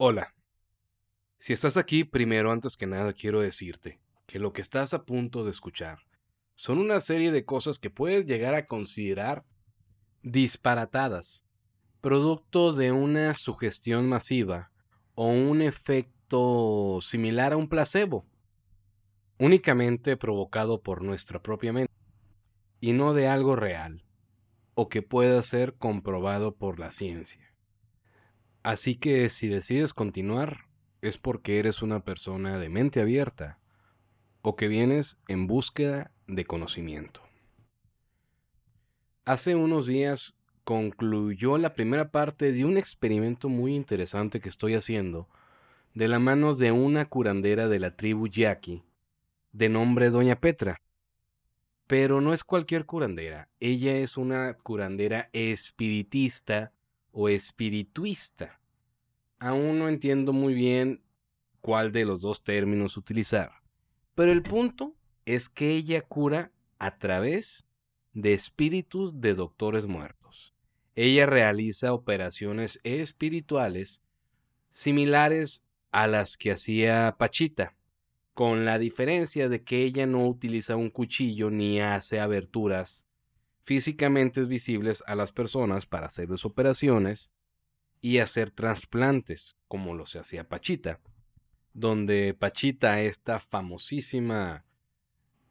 Hola. Si estás aquí, primero, antes que nada, quiero decirte que lo que estás a punto de escuchar son una serie de cosas que puedes llegar a considerar disparatadas, producto de una sugestión masiva o un efecto similar a un placebo, únicamente provocado por nuestra propia mente, y no de algo real, o que pueda ser comprobado por la ciencia. Así que si decides continuar, es porque eres una persona de mente abierta o que vienes en búsqueda de conocimiento. Hace unos días concluyó la primera parte de un experimento muy interesante que estoy haciendo de la mano de una curandera de la tribu Yaqui de nombre Doña Petra. Pero no es cualquier curandera, ella es una curandera espiritista o espirituista. Aún no entiendo muy bien cuál de los dos términos utilizar, pero el punto es que ella cura a través de espíritus de doctores muertos. Ella realiza operaciones espirituales similares a las que hacía Pachita, con la diferencia de que ella no utiliza un cuchillo ni hace aberturas físicamente visibles a las personas para hacerles operaciones y hacer trasplantes, como lo se hacía Pachita, donde Pachita, esta famosísima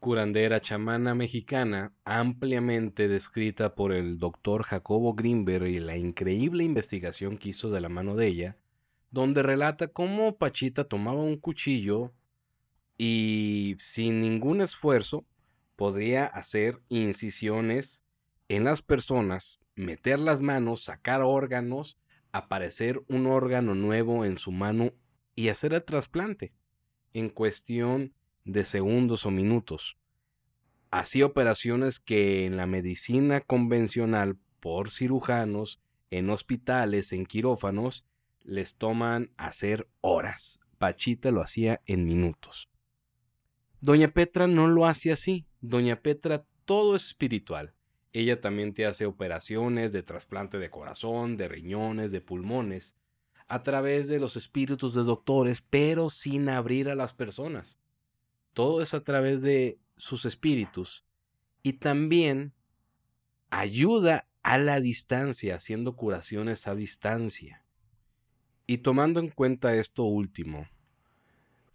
curandera chamana mexicana, ampliamente descrita por el doctor Jacobo Greenberg y la increíble investigación que hizo de la mano de ella, donde relata cómo Pachita tomaba un cuchillo y sin ningún esfuerzo podría hacer incisiones en las personas, meter las manos, sacar órganos aparecer un órgano nuevo en su mano y hacer el trasplante en cuestión de segundos o minutos. Así operaciones que en la medicina convencional por cirujanos, en hospitales, en quirófanos, les toman hacer horas. Pachita lo hacía en minutos. Doña Petra no lo hace así. Doña Petra todo es espiritual. Ella también te hace operaciones de trasplante de corazón, de riñones, de pulmones, a través de los espíritus de doctores, pero sin abrir a las personas. Todo es a través de sus espíritus. Y también ayuda a la distancia, haciendo curaciones a distancia. Y tomando en cuenta esto último,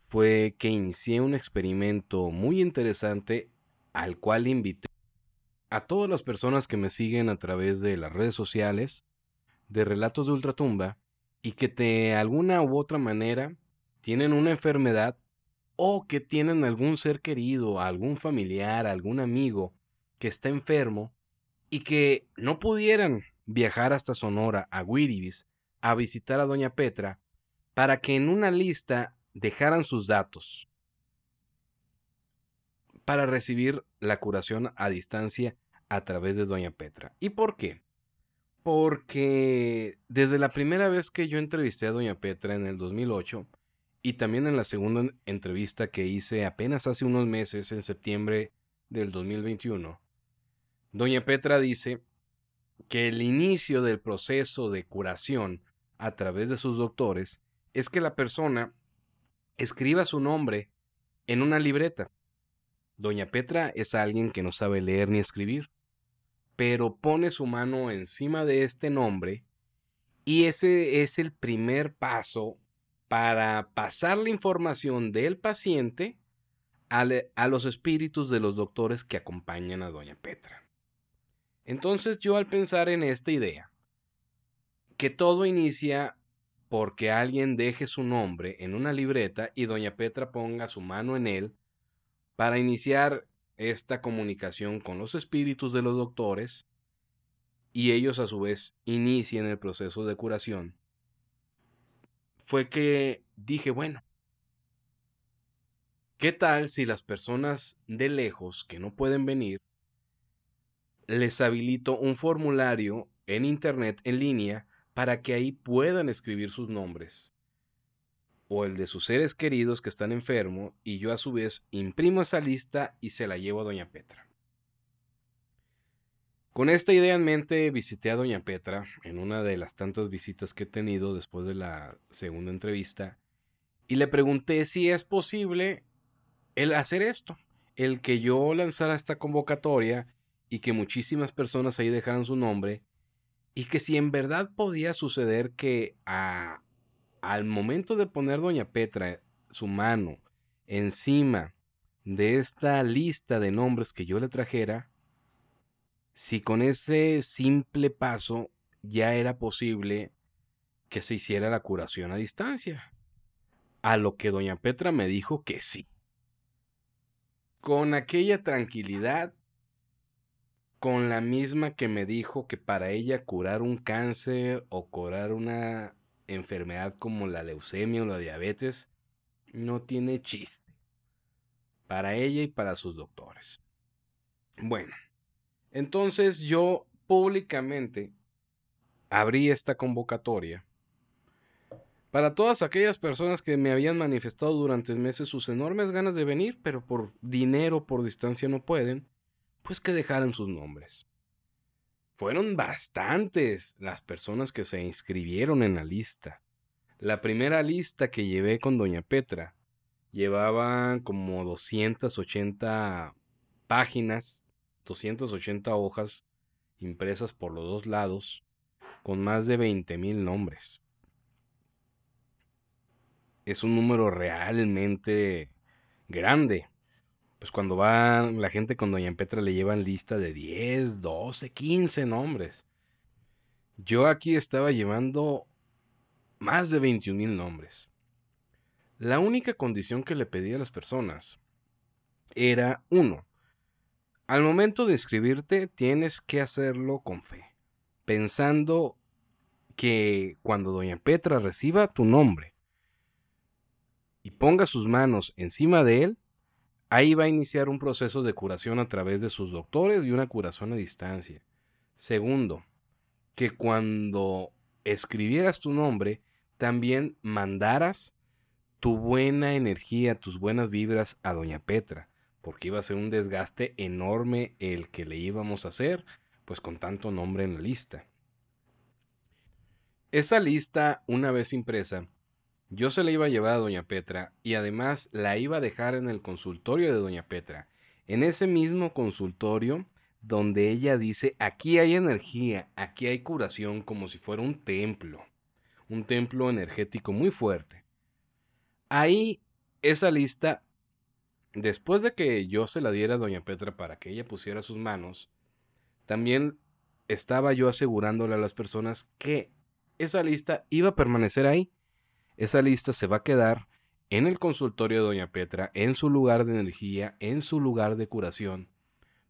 fue que inicié un experimento muy interesante al cual invité a todas las personas que me siguen a través de las redes sociales, de Relatos de Ultratumba, y que de alguna u otra manera tienen una enfermedad o que tienen algún ser querido, algún familiar, algún amigo que está enfermo y que no pudieran viajar hasta Sonora, a Wiribis, a visitar a Doña Petra, para que en una lista dejaran sus datos para recibir la curación a distancia a través de Doña Petra. ¿Y por qué? Porque desde la primera vez que yo entrevisté a Doña Petra en el 2008 y también en la segunda entrevista que hice apenas hace unos meses, en septiembre del 2021, Doña Petra dice que el inicio del proceso de curación a través de sus doctores es que la persona escriba su nombre en una libreta. Doña Petra es alguien que no sabe leer ni escribir pero pone su mano encima de este nombre y ese es el primer paso para pasar la información del paciente a, los espíritus de los doctores que acompañan a doña Petra. Entonces yo al pensar en esta idea, que todo inicia porque alguien deje su nombre en una libreta y doña Petra ponga su mano en él para iniciar esta comunicación con los espíritus de los doctores y ellos a su vez inicien el proceso de curación, fue que dije, bueno, ¿qué tal si las personas de lejos que no pueden venir, les habilito un formulario en internet en línea para que ahí puedan escribir sus nombres? O el de sus seres queridos que están enfermos y yo a su vez imprimo esa lista y se la llevo a doña Petra. Con esta idea en mente visité a Doña Petra en una de las tantas visitas que he tenido después de la segunda entrevista y le pregunté si es posible el hacer esto, el que yo lanzara esta convocatoria y que muchísimas personas ahí dejaran su nombre y que si en verdad podía suceder que a, al momento de poner Doña Petra su mano encima de esta lista de nombres que yo le trajera, si con ese simple paso ya era posible que se hiciera la curación a distancia. A lo que doña Petra me dijo que sí. Con aquella tranquilidad, con la misma que me dijo que para ella curar un cáncer o curar una enfermedad como la leucemia o la diabetes no tiene chiste. Para ella y para sus doctores. Bueno, entonces yo públicamente abrí esta convocatoria para todas aquellas personas que me habían manifestado durante meses sus enormes ganas de venir, pero por dinero, por distancia no pueden, pues que dejaran sus nombres. Fueron bastantes las personas que se inscribieron en la lista. La primera lista que llevé con Doña Petra llevaba como 280 páginas 280 hojas impresas por los dos lados, con más de 20.000 nombres. Es un número realmente grande. Pues cuando va la gente con Doña Petra le llevan lista de 10, 12, 15 nombres. Yo aquí estaba llevando más de 21 nombres. La única condición que le pedí a las personas era, uno, al momento de inscribirte tienes que hacerlo con fe, pensando que cuando doña Petra reciba tu nombre y ponga sus manos encima de él, ahí va a iniciar un proceso de curación a través de sus doctores y una curación a distancia. Segundo, que cuando escribieras tu nombre, también mandaras tu buena energía, tus buenas vibras a doña Petra porque iba a ser un desgaste enorme el que le íbamos a hacer, pues con tanto nombre en la lista. Esa lista, una vez impresa, yo se la iba a llevar a Doña Petra y además la iba a dejar en el consultorio de Doña Petra, en ese mismo consultorio donde ella dice, aquí hay energía, aquí hay curación como si fuera un templo, un templo energético muy fuerte. Ahí esa lista Después de que yo se la diera a doña Petra para que ella pusiera sus manos, también estaba yo asegurándole a las personas que esa lista iba a permanecer ahí. Esa lista se va a quedar en el consultorio de doña Petra, en su lugar de energía, en su lugar de curación,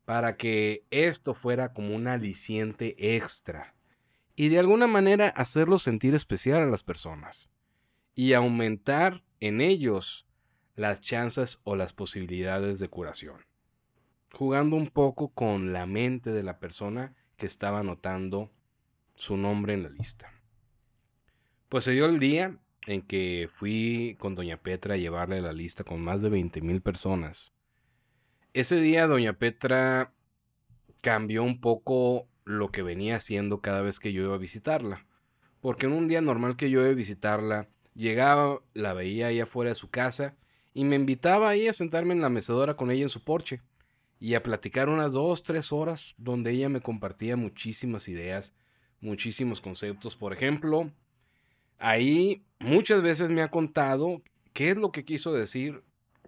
para que esto fuera como un aliciente extra y de alguna manera hacerlo sentir especial a las personas y aumentar en ellos las chances o las posibilidades de curación, jugando un poco con la mente de la persona que estaba anotando su nombre en la lista. Pues se dio el día en que fui con doña Petra a llevarle la lista con más de 20 mil personas. Ese día doña Petra cambió un poco lo que venía haciendo cada vez que yo iba a visitarla. Porque en un día normal que yo iba a visitarla, llegaba, la veía ahí afuera de su casa y me invitaba ahí a sentarme en la mecedora con ella en su porche y a platicar unas dos, tres horas donde ella me compartía muchísimas ideas, muchísimos conceptos. Por ejemplo, ahí muchas veces me ha contado qué es lo que quiso decir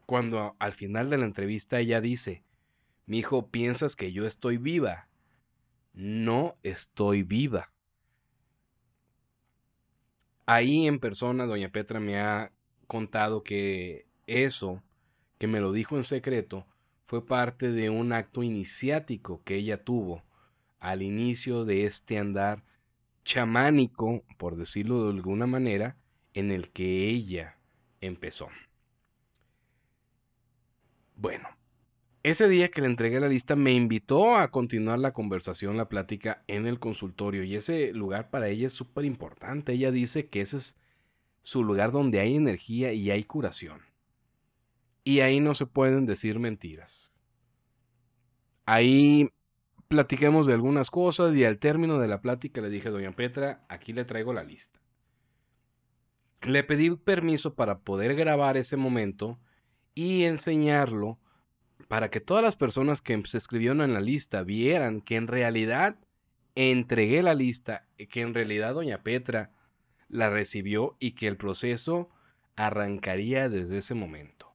cuando al final de la entrevista ella dice, mi hijo, piensas que yo estoy viva. No estoy viva. Ahí en persona, doña Petra me ha contado que eso, que me lo dijo en secreto, fue parte de un acto iniciático que ella tuvo al inicio de este andar chamánico, por decirlo de alguna manera, en el que ella empezó. Bueno, ese día que le entregué la lista me invitó a continuar la conversación, la plática en el consultorio y ese lugar para ella es súper importante. Ella dice que ese es su lugar donde hay energía y hay curación. Y ahí no se pueden decir mentiras. Ahí platicamos de algunas cosas y al término de la plática le dije, doña Petra, aquí le traigo la lista. Le pedí permiso para poder grabar ese momento y enseñarlo para que todas las personas que se escribieron en la lista vieran que en realidad entregué la lista, que en realidad doña Petra la recibió y que el proceso arrancaría desde ese momento.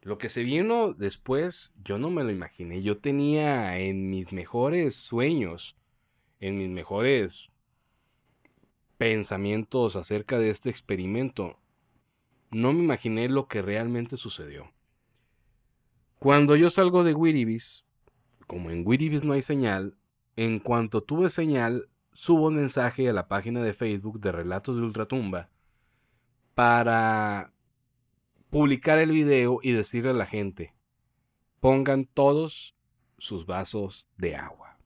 Lo que se vino después, yo no me lo imaginé. Yo tenía en mis mejores sueños, en mis mejores pensamientos acerca de este experimento, no me imaginé lo que realmente sucedió. Cuando yo salgo de Wiribis, como en Wiribis no hay señal, en cuanto tuve señal, subo un mensaje a la página de Facebook de Relatos de Ultratumba para publicar el video y decirle a la gente, pongan todos sus vasos de agua.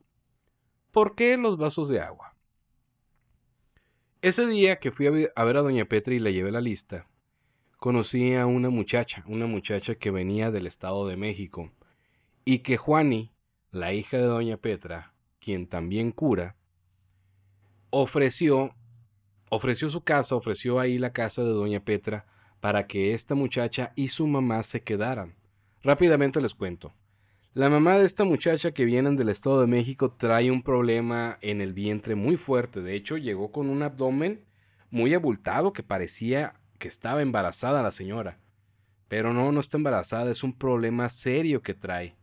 ¿Por qué los vasos de agua? Ese día que fui a ver a Doña Petra y le llevé la lista, conocí a una muchacha, una muchacha que venía del Estado de México, y que Juani, la hija de Doña Petra, quien también cura, ofreció, ofreció su casa, ofreció ahí la casa de Doña Petra para que esta muchacha y su mamá se quedaran. Rápidamente les cuento. La mamá de esta muchacha que viene del Estado de México trae un problema en el vientre muy fuerte. De hecho, llegó con un abdomen muy abultado que parecía que estaba embarazada la señora. Pero no, no está embarazada, es un problema serio que trae.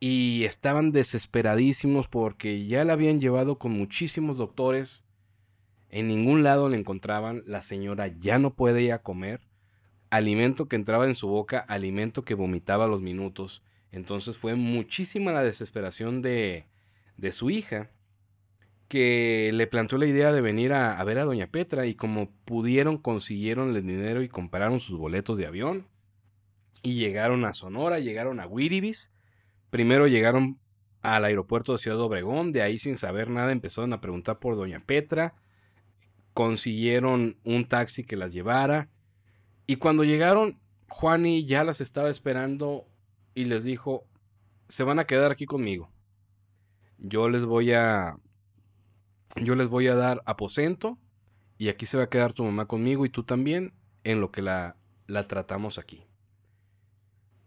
Y estaban desesperadísimos porque ya la habían llevado con muchísimos doctores. En ningún lado la encontraban. La señora ya no puede comer. Alimento que entraba en su boca, alimento que vomitaba a los minutos. Entonces fue muchísima la desesperación de, de su hija que le planteó la idea de venir a, ver a Doña Petra y como pudieron consiguieron el dinero y compraron sus boletos de avión. Y llegaron a Sonora, llegaron a Wiribis. Primero llegaron al aeropuerto de Ciudad Obregón, de ahí sin saber nada empezaron a preguntar por Doña Petra, consiguieron un taxi que las llevara. Y cuando llegaron Juani ya las estaba esperando y les dijo, se van a quedar aquí conmigo. Yo les voy a yo les voy a dar aposento y aquí se va a quedar tu mamá conmigo y tú también en lo que la, la tratamos aquí.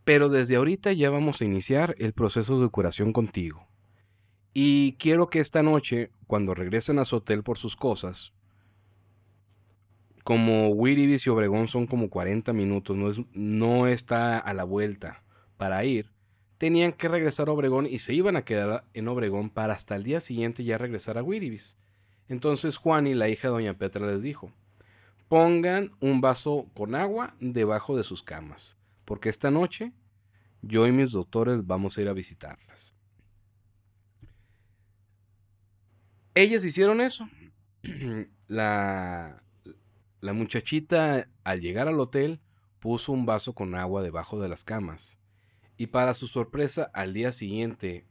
Pero desde ahorita ya vamos a iniciar el proceso de curación contigo. Y quiero que esta noche, cuando regresen a su hotel por sus cosas, como Wiribis y Obregón son como 40 minutos, no, es, no está a la vuelta para ir, tenían que regresar a Obregón y se iban a quedar en Obregón para hasta el día siguiente ya regresar a Wiribis. Entonces Juan y la hija de Doña Petra les dijo, pongan un vaso con agua debajo de sus camas, porque esta noche yo y mis doctores vamos a ir a visitarlas. Ellas hicieron eso. La, la muchachita al llegar al hotel puso un vaso con agua debajo de las camas y para su sorpresa, al día siguiente,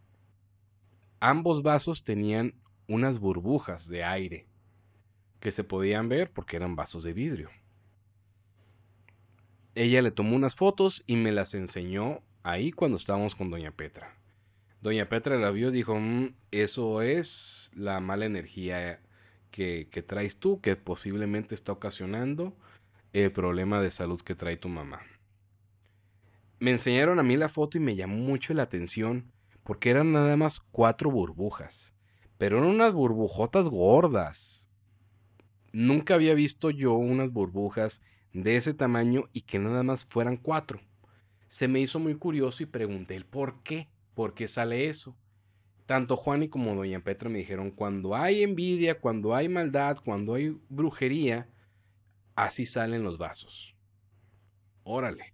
ambos vasos tenían unas burbujas de aire que se podían ver porque eran vasos de vidrio. Ella le tomó unas fotos y me las enseñó ahí cuando estábamos con Doña Petra. Doña Petra la vio y dijo, mm, eso es la mala energía que, que traes tú, que posiblemente está ocasionando el problema de salud que trae tu mamá me enseñaron a mí la foto y me llamó mucho la atención porque eran nada más cuatro burbujas, pero eran unas burbujotas gordas. Nunca había visto yo unas burbujas de ese tamaño y que nada más fueran cuatro. Se me hizo muy curioso y pregunté el por qué, por qué sale eso. Tanto Juan y como Doña Petra me dijeron, cuando hay envidia, cuando hay maldad, cuando hay brujería, así salen los vasos. Órale.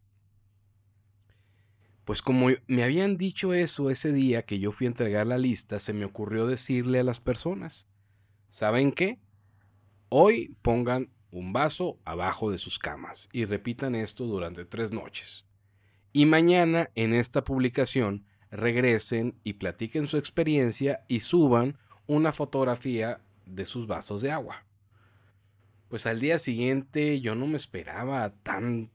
Pues como me habían dicho eso ese día que yo fui a entregar la lista, se me ocurrió decirle a las personas, ¿saben qué? Hoy pongan un vaso abajo de sus camas y repitan esto durante tres noches. Y mañana en esta publicación regresen y platiquen su experiencia y suban una fotografía de sus vasos de agua. Pues al día siguiente yo no me esperaba tan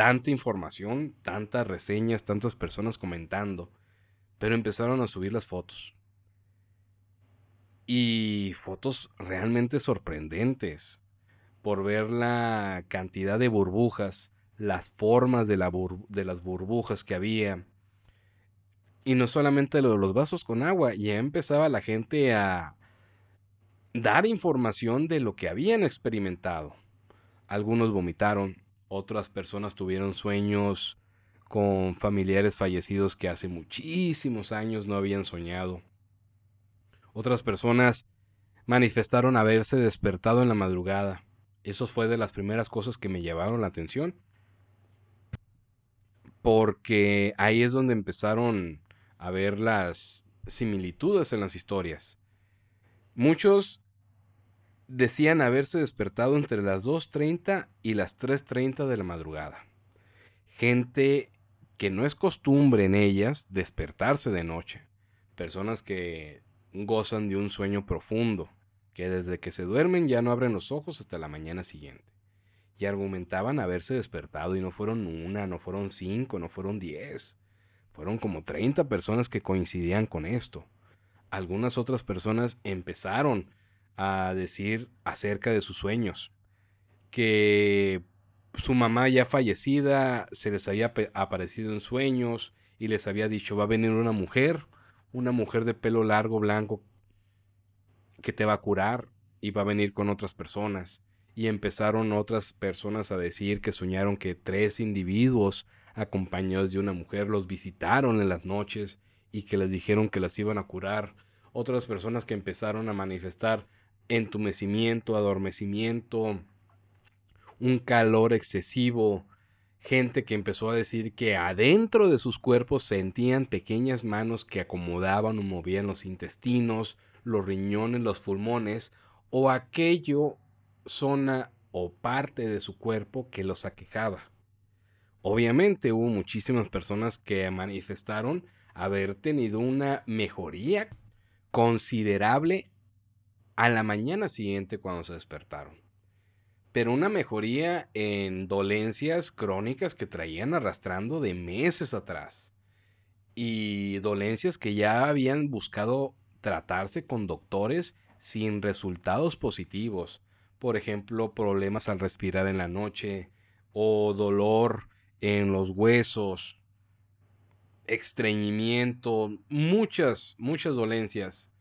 tanta información, tantas reseñas, tantas personas comentando, pero empezaron a subir las fotos. y fotos realmente sorprendentes por ver la cantidad de burbujas, las formas de, de las burbujas que había. Y no solamente lo de los vasos con agua, ya empezaba la gente a dar información de lo que habían experimentado. Algunos vomitaron, otras personas tuvieron sueños con familiares fallecidos que hace muchísimos años no habían soñado. Otras personas manifestaron haberse despertado en la madrugada. Eso fue de las primeras cosas que me llevaron la atención. Porque ahí es donde empezaron a ver las similitudes en las historias. Muchos decían haberse despertado entre las 2.30 y las 3.30 de la madrugada. Gente que no es costumbre en ellas despertarse de noche. Personas que gozan de un sueño profundo, que desde que se duermen ya no abren los ojos hasta la mañana siguiente. Y argumentaban haberse despertado y no fueron una, no fueron cinco, no fueron diez. Fueron como 30 personas que coincidían con esto. Algunas otras personas empezaron a decir acerca de sus sueños, que su mamá ya fallecida se les había aparecido en sueños y les había dicho va a venir una mujer una mujer de pelo largo, blanco, que te va a curar y va a venir con otras personas. Y empezaron otras personas a decir que soñaron que tres individuos acompañados de una mujer los visitaron en las noches y que les dijeron que las iban a curar. Otras personas que empezaron a manifestar entumecimiento, adormecimiento, un calor excesivo, gente que empezó a decir que adentro de sus cuerpos sentían pequeñas manos que acomodaban o movían los intestinos, los riñones, los pulmones o aquello zona o parte de su cuerpo que los aquejaba. Obviamente hubo muchísimas personas que manifestaron haber tenido una mejoría considerable a la mañana siguiente cuando se despertaron. Pero una mejoría en dolencias crónicas que traían arrastrando de meses atrás. Y dolencias que ya habían buscado tratarse con doctores sin resultados positivos. Por ejemplo, problemas al respirar en la noche o dolor en los huesos, estreñimiento, muchas, muchas dolencias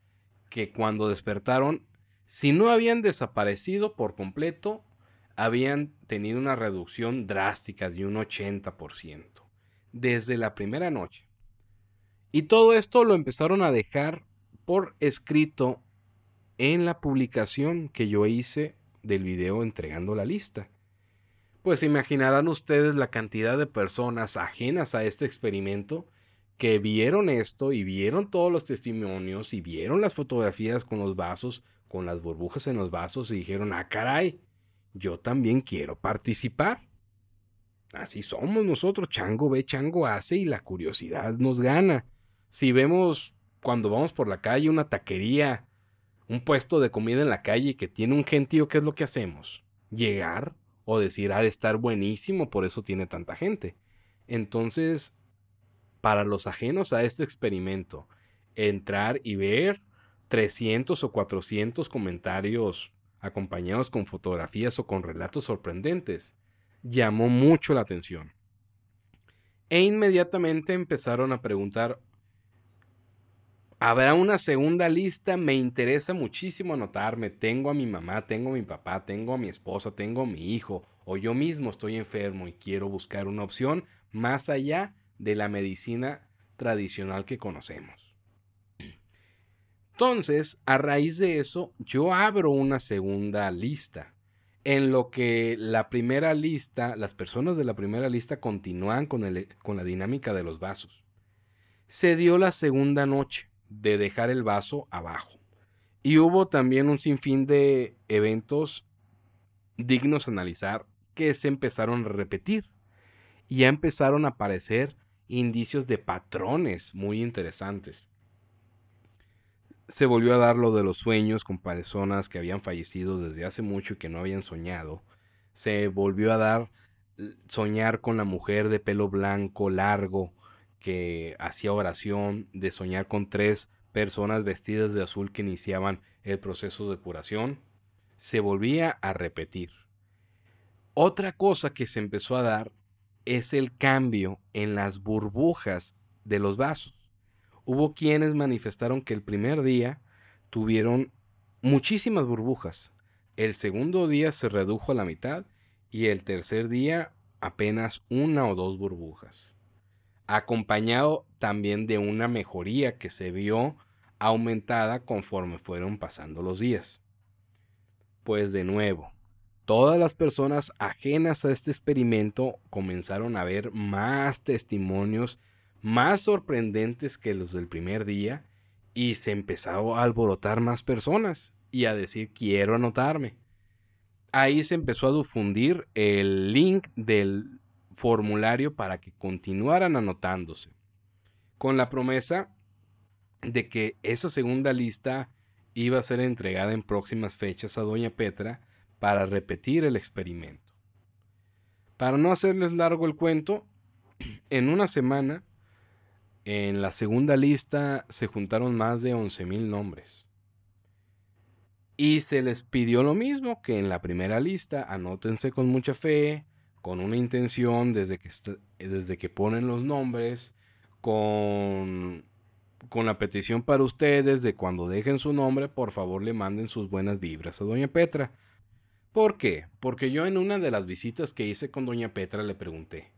que cuando despertaron, si no habían desaparecido por completo, habían tenido una reducción drástica de un 80% desde la primera noche. Y todo esto lo empezaron a dejar por escrito en la publicación que yo hice del video entregando la lista. Pues imaginarán ustedes la cantidad de personas ajenas a este experimento que vieron esto y vieron todos los testimonios y vieron las fotografías con los vasos, con las burbujas en los vasos y dijeron, ah, caray, yo también quiero participar. Así somos nosotros, chango ve, chango hace y la curiosidad nos gana. Si vemos cuando vamos por la calle una taquería, un puesto de comida en la calle que tiene un gentío, ¿qué es lo que hacemos? Llegar o decir, ha de estar buenísimo, por eso tiene tanta gente. Entonces, para los ajenos a este experimento, entrar y ver 300 o 400 comentarios acompañados con fotografías o con relatos sorprendentes, llamó mucho la atención. E inmediatamente empezaron a preguntar, ¿habrá una segunda lista? Me interesa muchísimo anotarme. Tengo a mi mamá, tengo a mi papá, tengo a mi esposa, tengo a mi hijo, o yo mismo estoy enfermo y quiero buscar una opción más allá de la medicina tradicional que conocemos. Entonces, a raíz de eso, yo abro una segunda lista, en lo que la primera lista, las personas de la primera lista continúan con, la dinámica de los vasos. Se dio la segunda noche de dejar el vaso abajo. Y hubo también un sinfín de eventos dignos de analizar que se empezaron a repetir. Y ya empezaron a aparecer indicios de patrones muy interesantes se volvió a dar lo de los sueños con personas que habían fallecido desde hace mucho y que no habían soñado. Se volvió a dar soñar con la mujer de pelo blanco largo que hacía oración, de soñar con tres personas vestidas de azul que iniciaban el proceso de curación. Se volvía a repetir. Otra cosa que se empezó a dar es el cambio en las burbujas de los vasos. Hubo quienes manifestaron que el primer día tuvieron muchísimas burbujas. El segundo día se redujo a la mitad y el tercer día apenas una o dos burbujas. Acompañado también de una mejoría que se vio aumentada conforme fueron pasando los días. Pues de nuevo, todas las personas ajenas a este experimento comenzaron a ver más testimonios más sorprendentes que los del primer día y se empezó a alborotar más personas y a decir quiero anotarme. Ahí se empezó a difundir el link del formulario para que continuaran anotándose, con la promesa de que esa segunda lista iba a ser entregada en próximas fechas a doña Petra para repetir el experimento. Para no hacerles largo el cuento, en una semana, en la segunda lista se juntaron más de 11.000 nombres. Y se les pidió lo mismo que en la primera lista, anótense con mucha fe, con una intención desde que, desde que ponen los nombres, con, con la petición para ustedes de cuando dejen su nombre, por favor le manden sus buenas vibras a Doña Petra. ¿Por qué? Porque yo en una de las visitas que hice con Doña Petra le pregunté,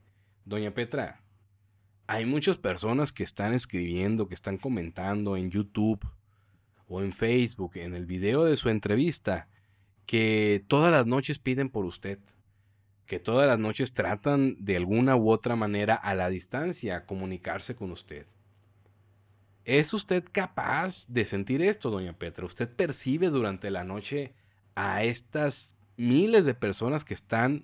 Doña Petra, hay muchas personas que están escribiendo, que están comentando en YouTube o en Facebook, en el video de su entrevista, que todas las noches piden por usted, que todas las noches tratan de alguna u otra manera a la distancia comunicarse con usted. ¿Es usted capaz de sentir esto, doña Petra? ¿Usted percibe durante la noche a estas miles de personas que están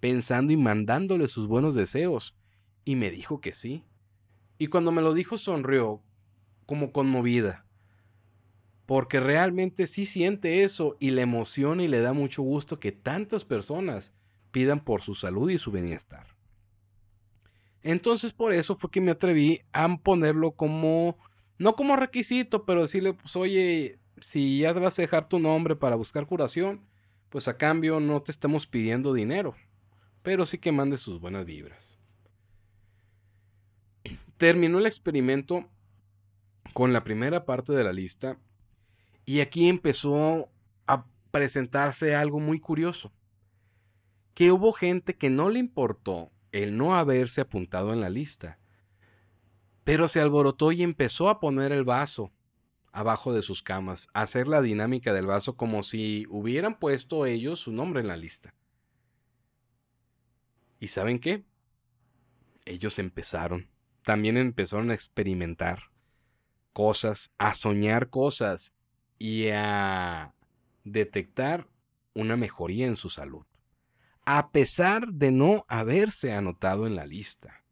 pensando y mandándole sus buenos deseos? Y me dijo que sí. Y cuando me lo dijo sonrió, como conmovida porque realmente sí siente eso y le emociona y le da mucho gusto que tantas personas pidan por su salud y su bienestar. Entonces por eso fue que me atreví a ponerlo como, no como requisito, pero decirle, pues oye, si ya vas a dejar tu nombre para buscar curación, pues a cambio no te estamos pidiendo dinero, pero sí que mandes sus buenas vibras. Terminó el experimento con la primera parte de la lista y aquí empezó a presentarse algo muy curioso, que hubo gente que no le importó el no haberse apuntado en la lista, pero se alborotó y empezó a poner el vaso abajo de sus camas, a hacer la dinámica del vaso como si hubieran puesto ellos su nombre en la lista. ¿Y saben qué? Ellos empezaron, también empezaron a experimentar cosas, a soñar cosas y a detectar una mejoría en su salud, a pesar de no haberse anotado en la lista.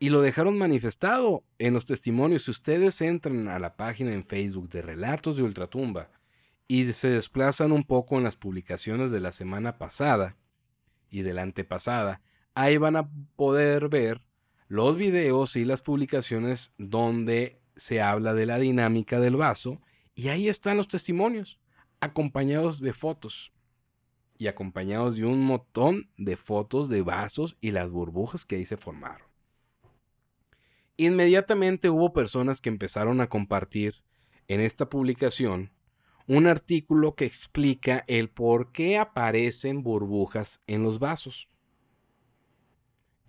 Y lo dejaron manifestado en los testimonios. Si ustedes entran a la página en Facebook de Relatos de Ultratumba y se desplazan un poco en las publicaciones de la semana pasada y de la antepasada, ahí van a poder ver los videos y las publicaciones donde se habla de la dinámica del vaso y ahí están los testimonios, acompañados de fotos y acompañados de un montón de fotos de vasos y las burbujas que ahí se formaron. Inmediatamente hubo personas que empezaron a compartir en esta publicación un artículo que explica el por qué aparecen burbujas en los vasos.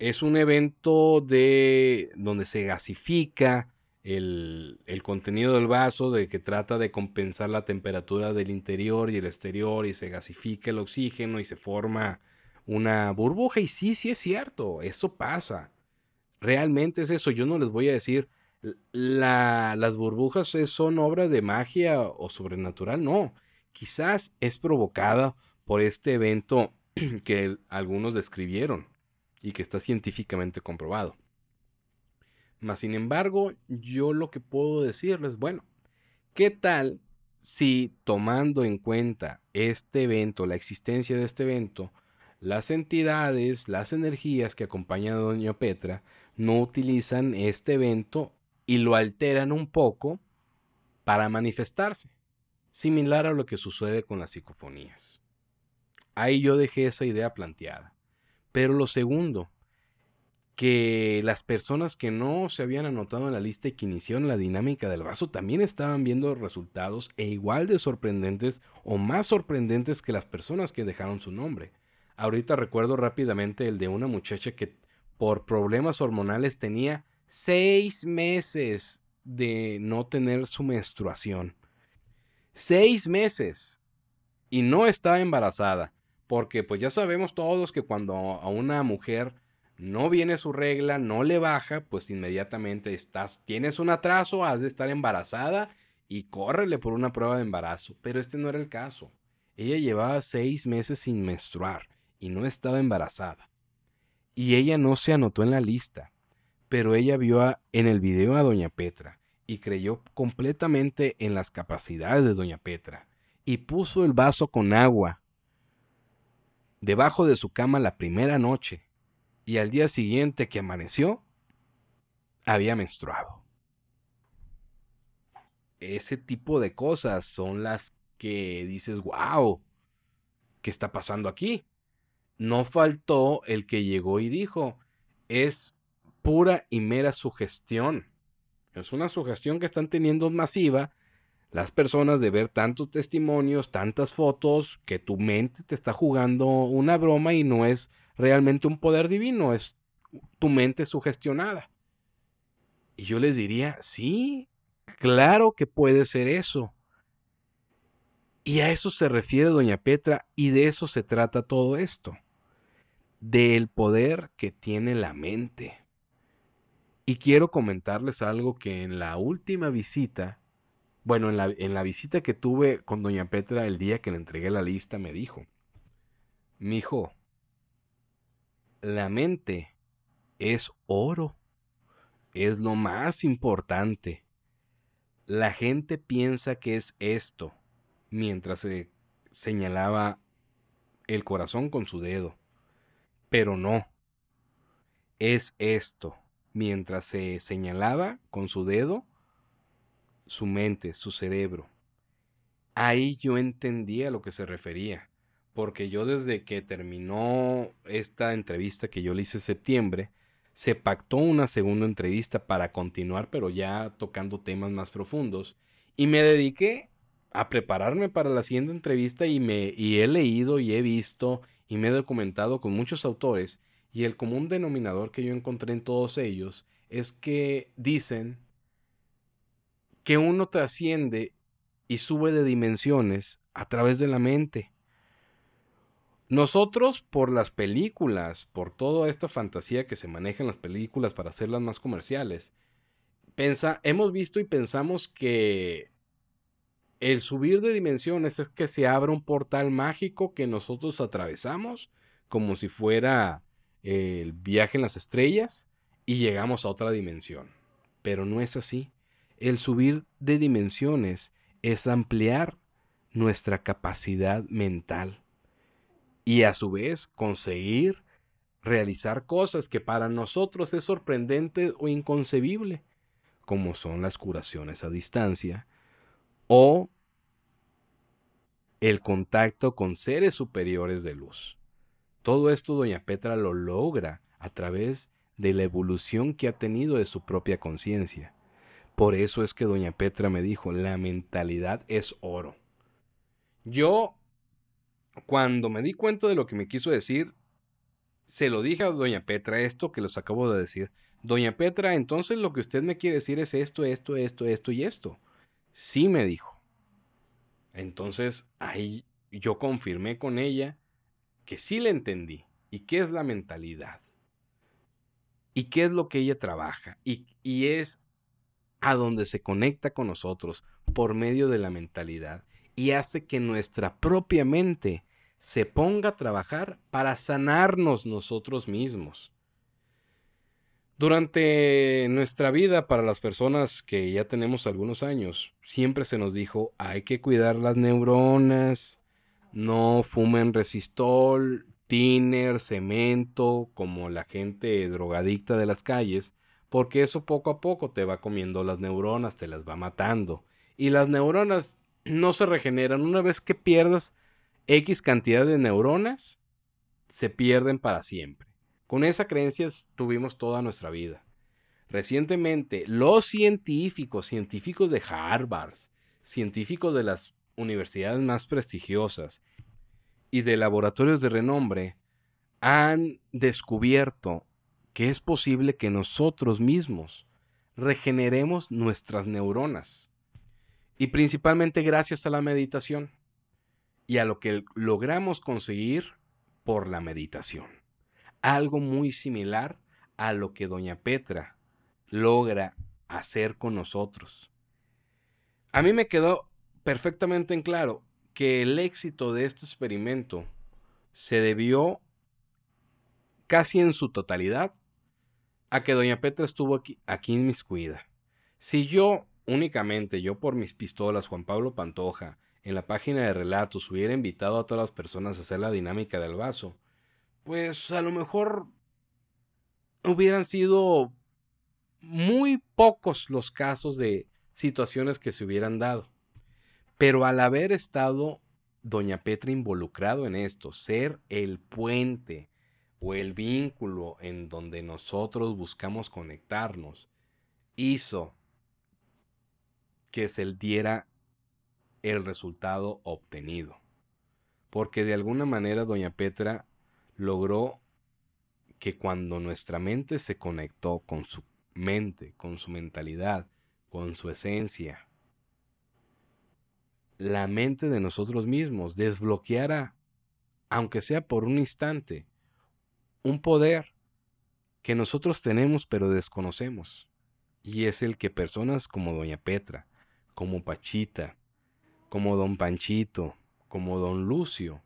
Es un evento de donde se gasifica, el, contenido del vaso, de que trata de compensar la temperatura del interior y el exterior y se gasifica el oxígeno y se forma una burbuja. Y sí, sí es cierto, eso pasa. Realmente es eso. Yo no les voy a decir, las burbujas son obra de magia o sobrenatural. No, quizás es provocada por este evento que algunos describieron y que está científicamente comprobado. Mas, sin embargo, yo lo que puedo decirles, bueno, ¿qué tal si tomando en cuenta este evento, la existencia de este evento, las entidades, las energías que acompañan a Doña Petra no utilizan este evento y lo alteran un poco para manifestarse, similar a lo que sucede con las psicofonías. Ahí yo dejé esa idea planteada. Pero lo segundo, que las personas que no se habían anotado en la lista y que iniciaron la dinámica del vaso también estaban viendo resultados e igual de sorprendentes o más sorprendentes que las personas que dejaron su nombre. Ahorita recuerdo rápidamente el de una muchacha que por problemas hormonales tenía seis meses de no tener su menstruación. Seis meses. Y no estaba embarazada. Porque pues ya sabemos todos que cuando a una mujer no viene su regla, no le baja, pues inmediatamente estás, tienes un atraso, has de estar embarazada y córrele por una prueba de embarazo. Pero este no era el caso. Ella llevaba seis meses sin menstruar y no estaba embarazada. Y ella no se anotó en la lista, pero ella vio en el video a Doña Petra y creyó completamente en las capacidades de Doña Petra y puso el vaso con agua debajo de su cama la primera noche y al día siguiente que amaneció, había menstruado. Ese tipo de cosas son las que dices, wow, ¿qué está pasando aquí? No faltó el que llegó y dijo, es pura y mera sugestión. Es una sugestión que están teniendo masiva las personas de ver tantos testimonios, tantas fotos, que tu mente te está jugando una broma y no es realmente un poder divino, es tu mente sugestionada. Y yo les diría, sí, claro que puede ser eso. Y a eso se refiere doña Petra y de eso se trata todo esto, del poder que tiene la mente. Y quiero comentarles algo que en la última visita, bueno, en la, en la visita que tuve con doña Petra el día que le entregué la lista, me dijo, mi hijo, la mente es oro, es lo más importante. La gente piensa que es esto, mientras se señalaba el corazón con su dedo, pero no, es esto, mientras se señalaba con su dedo su mente, su cerebro. Ahí yo entendía a lo que se refería porque yo desde que terminó esta entrevista que yo le hice en septiembre, se pactó una segunda entrevista para continuar, pero ya tocando temas más profundos. Y me dediqué a prepararme para la siguiente entrevista y, me, y he leído y he visto y me he documentado con muchos autores. Y el común denominador que yo encontré en todos ellos es que dicen que uno trasciende y sube de dimensiones a través de la mente. Nosotros, por las películas, por toda esta fantasía que se maneja en las películas para hacerlas más comerciales, pensa, hemos visto y pensamos que el subir de dimensiones es que se abra un portal mágico que nosotros atravesamos, como si fuera el viaje en las estrellas, y llegamos a otra dimensión. Pero no es así. El subir de dimensiones es ampliar nuestra capacidad mental y a su vez conseguir realizar cosas que para nosotros es sorprendente o inconcebible, como son las curaciones a distancia o el contacto con seres superiores de luz. Todo esto doña Petra lo logra a través de la evolución que ha tenido de su propia conciencia. Por eso es que doña Petra me dijo, la mentalidad es oro. Yo cuando me di cuenta de lo que me quiso decir, se lo dije a doña Petra esto que les acabo de decir. Doña Petra, entonces lo que usted me quiere decir es esto, esto, esto, esto y esto. Sí me dijo. Entonces ahí yo confirmé con ella que sí le entendí. ¿Y qué es la mentalidad? ¿Y qué es lo que ella trabaja? Y, y es a donde se conecta con nosotros por medio de la mentalidad y hace que nuestra propia mente se ponga a trabajar para sanarnos nosotros mismos. Durante nuestra vida, para las personas que ya tenemos algunos años, siempre se nos dijo, hay que cuidar las neuronas, no fumen resistol, tiner, cemento, como la gente drogadicta de las calles, porque eso poco a poco te va comiendo las neuronas, te las va matando Y las neuronas no se regeneran. Una vez que pierdas X cantidad de neuronas, se pierden para siempre. Con esa creencia tuvimos toda nuestra vida. Recientemente, los científicos, científicos de Harvard, científicos de las universidades más prestigiosas y de laboratorios de renombre, han descubierto que es posible que nosotros mismos regeneremos nuestras neuronas. Y principalmente gracias a la meditación y a lo que logramos conseguir por la meditación. Algo muy similar a lo que doña Petra logra hacer con nosotros. A mí me quedó perfectamente en claro que el éxito de este experimento se debió casi en su totalidad a que doña Petra estuvo aquí, aquí inmiscuida. Si yo únicamente, yo por mis pistolas, Juan Pablo Pantoja, en la página de relatos hubiera invitado a todas las personas a hacer la dinámica del vaso, pues a lo mejor hubieran sido muy pocos los casos de situaciones que se hubieran dado. Pero al haber estado doña Petra involucrado en esto, ser el puente o el vínculo en donde nosotros buscamos conectarnos, hizo que se diera el resultado obtenido. Porque de alguna manera doña Petra logró que cuando nuestra mente se conectó con su mente, con su mentalidad, con su esencia, la mente de nosotros mismos desbloqueara, aunque sea por un instante, un poder que nosotros tenemos pero desconocemos. Y es el que personas como Doña Petra, como Pachita, como Don Panchito, como Don Lucio,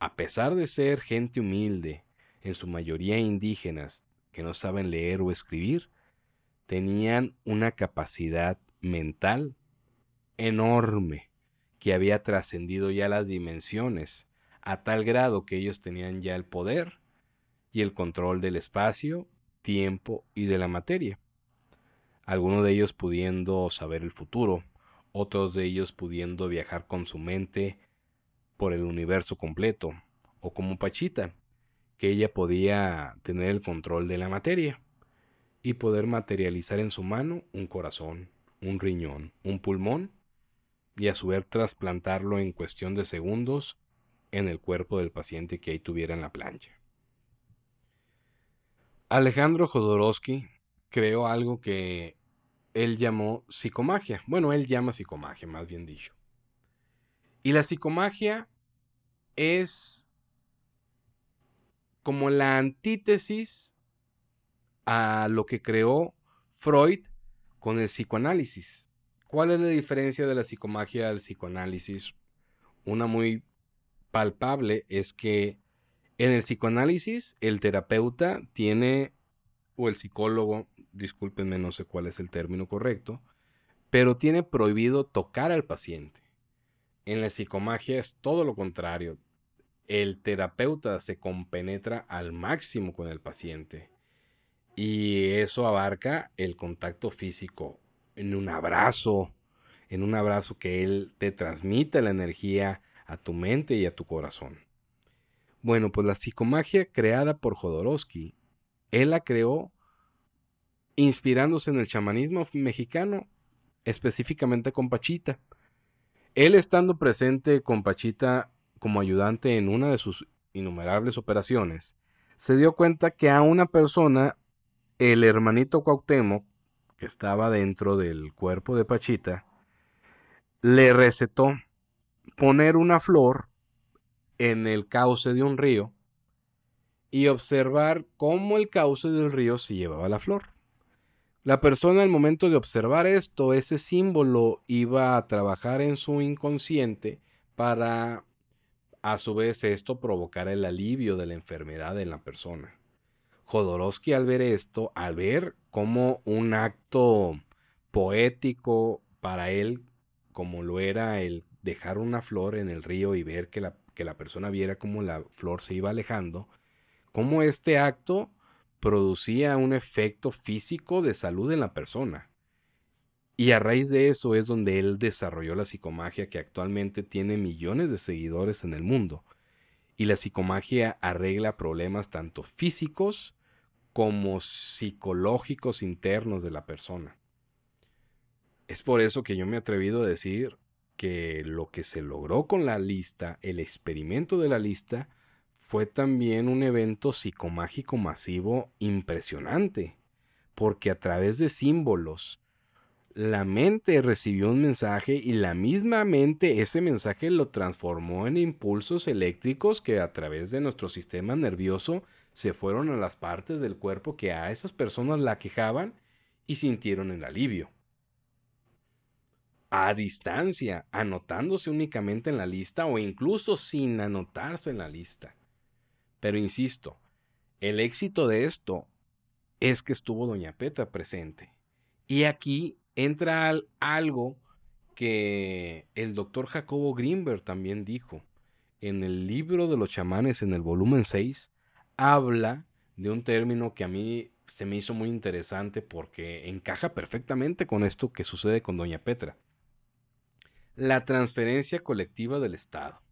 a pesar de ser gente humilde, en su mayoría indígenas, que no saben leer o escribir, tenían una capacidad mental enorme que había trascendido ya las dimensiones, a tal grado que ellos tenían ya el poder y el control del espacio, tiempo y de la materia. Algunos de ellos pudiendo saber el futuro, otros de ellos pudiendo viajar con su mente por el universo completo, o como Pachita, que ella podía tener el control de la materia y poder materializar en su mano un corazón, un riñón, un pulmón, y a su vez trasplantarlo en cuestión de segundos en el cuerpo del paciente que ahí tuviera en la plancha. Alejandro Jodorowsky creó algo que él llamó psicomagia. Bueno, él llama psicomagia, más bien dicho. Y la psicomagia es como la antítesis a lo que creó Freud con el psicoanálisis. ¿Cuál es la diferencia de la psicomagia al psicoanálisis? Una muy palpable es que en el psicoanálisis, el terapeuta tiene, o el psicólogo, discúlpenme, no sé cuál es el término correcto, pero tiene prohibido tocar al paciente. En la psicomagia es todo lo contrario. El terapeuta se compenetra al máximo con el paciente. Y eso abarca el contacto físico, en un abrazo, en un abrazo que él te transmite la energía a tu mente y a tu corazón. Bueno, pues la psicomagia creada por Jodorowsky, él la creó inspirándose en el chamanismo mexicano, específicamente con Pachita. Él estando presente con Pachita como ayudante en una de sus innumerables operaciones, se dio cuenta que a una persona, el hermanito Cuauhtémoc, que estaba dentro del cuerpo de Pachita, le recetó poner una flor en el cauce de un río y observar cómo el cauce del río se llevaba la flor. La persona al momento de observar esto, ese símbolo iba a trabajar en su inconsciente para a su vez esto provocar el alivio de la enfermedad en la persona. Jodorowsky al ver esto, al ver como un acto poético para él, como lo era el dejar una flor en el río y ver que la que la persona viera cómo la flor se iba alejando, cómo este acto producía un efecto físico de salud en la persona. Y a raíz de eso es donde él desarrolló la psicomagia que actualmente tiene millones de seguidores en el mundo. Y la psicomagia arregla problemas tanto físicos como psicológicos internos de la persona. Es por eso que yo me he atrevido a decir que lo que se logró con la lista, el experimento de la lista, fue también un evento psicomágico masivo impresionante, porque a través de símbolos, la mente recibió un mensaje y la misma mente ese mensaje lo transformó en impulsos eléctricos que a través de nuestro sistema nervioso se fueron a las partes del cuerpo que a esas personas la quejaban y sintieron el alivio. A distancia, anotándose únicamente en la lista o incluso sin anotarse en la lista. Pero insisto, el éxito de esto es que estuvo Doña Petra presente. Y aquí entra algo que el doctor Jacobo Greenberg también dijo. En el libro de los chamanes, en el volumen 6, habla de un término que a mí se me hizo muy interesante porque encaja perfectamente con esto que sucede con Doña Petra. La transferencia colectiva del Estado.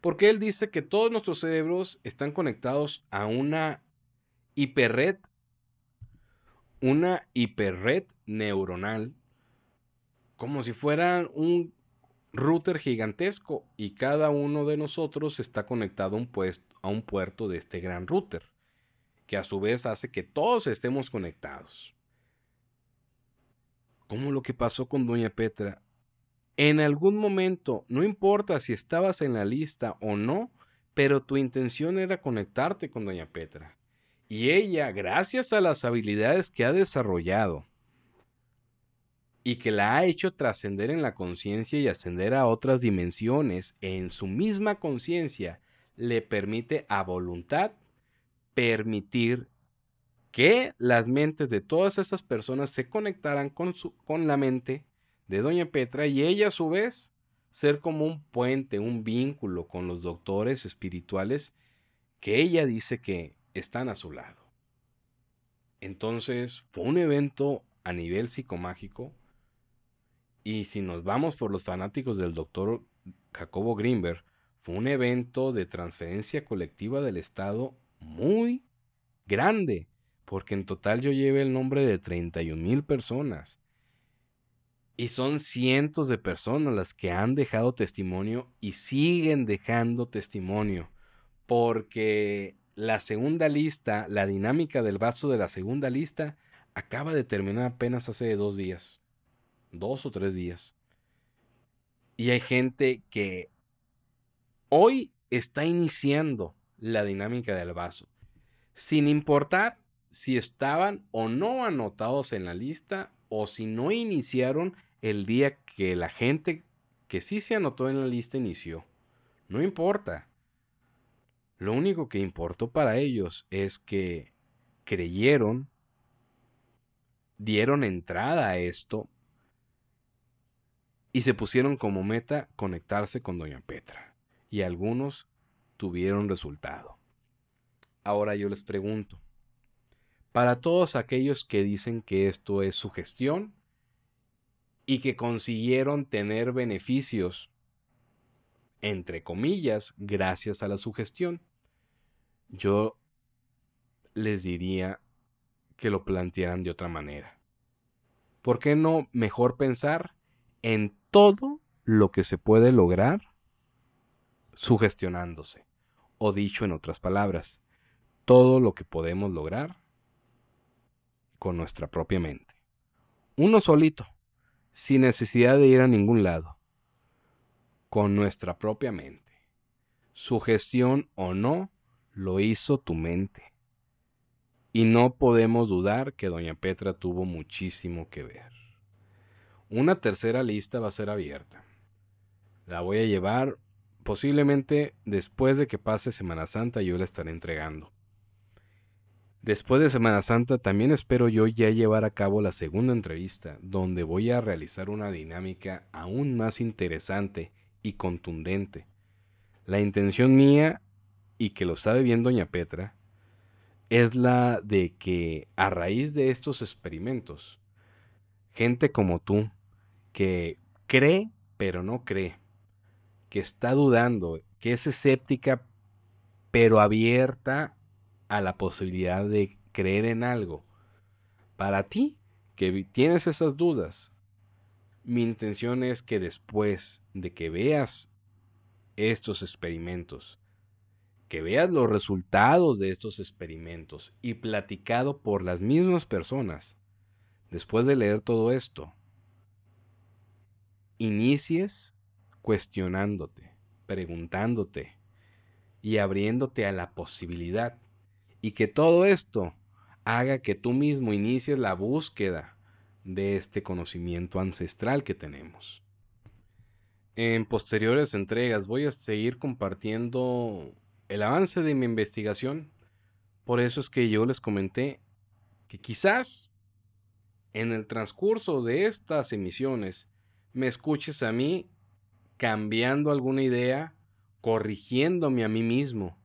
Porque él dice que todos nuestros cerebros están conectados a una hiperred, una hiperred neuronal, como si fuera un router gigantesco y cada uno de nosotros está conectado a un, a un puerto de este gran router, que a su vez hace que todos estemos conectados. Como lo que pasó con Doña Petra, en algún momento, no importa si estabas en la lista o no, pero tu intención era conectarte con Doña Petra. Y ella, gracias a las habilidades que ha desarrollado y que la ha hecho trascender en la conciencia y ascender a otras dimensiones en su misma conciencia, le permite a voluntad permitir que las mentes de todas esas personas se conectaran con, su, con la mente de Doña Petra y ella a su vez ser como un puente, un vínculo con los doctores espirituales que ella dice que están a su lado. Entonces fue un evento a nivel psicomágico y si nos vamos por los fanáticos del doctor Jacobo Greenberg, fue un evento de transferencia colectiva del Estado muy grande, porque en total yo llevé el nombre de 31 mil personas. Y son cientos de personas las que han dejado testimonio y siguen dejando testimonio. Porque la segunda lista, la dinámica del vaso de la segunda lista, acaba de terminar apenas hace dos días. Dos o tres días. Y hay gente que hoy está iniciando la dinámica del vaso. Sin importar si estaban o no anotados en la lista o si no iniciaron el día que la gente que sí se anotó en la lista inició. No importa. Lo único que importó para ellos es que creyeron, dieron entrada a esto y se pusieron como meta conectarse con Doña Petra. Y algunos tuvieron resultado. Ahora yo les pregunto, para todos aquellos que dicen que esto es sugestión y que consiguieron tener beneficios, entre comillas, gracias a la sugestión, yo les diría que lo plantearan de otra manera. ¿Por qué no mejor pensar en todo lo que se puede lograr sugestionándose? O dicho en otras palabras, todo lo que podemos lograr con nuestra propia mente. Uno solito, sin necesidad de ir a ningún lado, con nuestra propia mente. Su gestión o no lo hizo tu mente. Y no podemos dudar que doña Petra tuvo muchísimo que ver. Una tercera lista va a ser abierta. La voy a llevar posiblemente después de que pase Semana Santa yo la estaré entregando. Después de Semana Santa también espero yo ya llevar a cabo la segunda entrevista, donde voy a realizar una dinámica aún más interesante y contundente. La intención mía, y que lo sabe bien doña Petra, es la de que a raíz de estos experimentos, gente como tú, que cree pero no cree, que está dudando, que es escéptica pero abierta a la posibilidad de creer en algo. Para ti, que tienes esas dudas, mi intención es que después de que veas estos experimentos, que veas los resultados de estos experimentos y platicado por las mismas personas, después de leer todo esto, inicies cuestionándote, preguntándote y abriéndote a la posibilidad y que todo esto haga que tú mismo inicies la búsqueda de este conocimiento ancestral que tenemos. En posteriores entregas voy a seguir compartiendo el avance de mi investigación. Por eso es que yo les comenté que quizás en el transcurso de estas emisiones me escuches a mí cambiando alguna idea, corrigiéndome a mí mismo,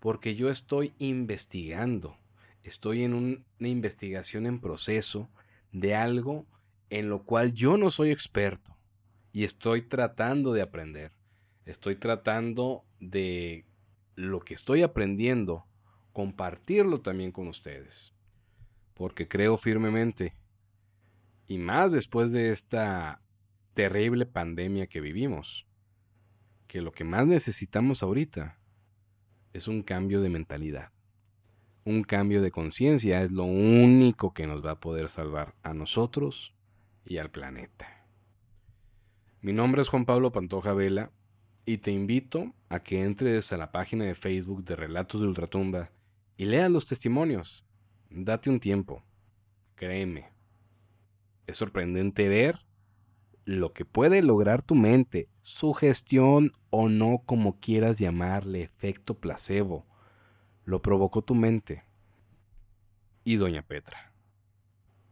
porque yo estoy investigando, estoy en una investigación en proceso de algo en lo cual yo no soy experto y estoy tratando de aprender. Estoy tratando de lo que estoy aprendiendo, compartirlo también con ustedes. Porque creo firmemente, y más después de esta terrible pandemia que vivimos, que lo que más necesitamos ahorita es un cambio de mentalidad un cambio de conciencia es lo único que nos va a poder salvar a nosotros y al planeta. Mi nombre es Juan Pablo Pantoja Vela y te invito a que entres a la página de Facebook de Relatos de Ultratumba y leas los testimonios. Date un tiempo. Créeme. Es sorprendente ver lo que puede lograr tu mente, sugestión o no como quieras llamarle, efecto placebo lo provocó tu mente y Doña Petra.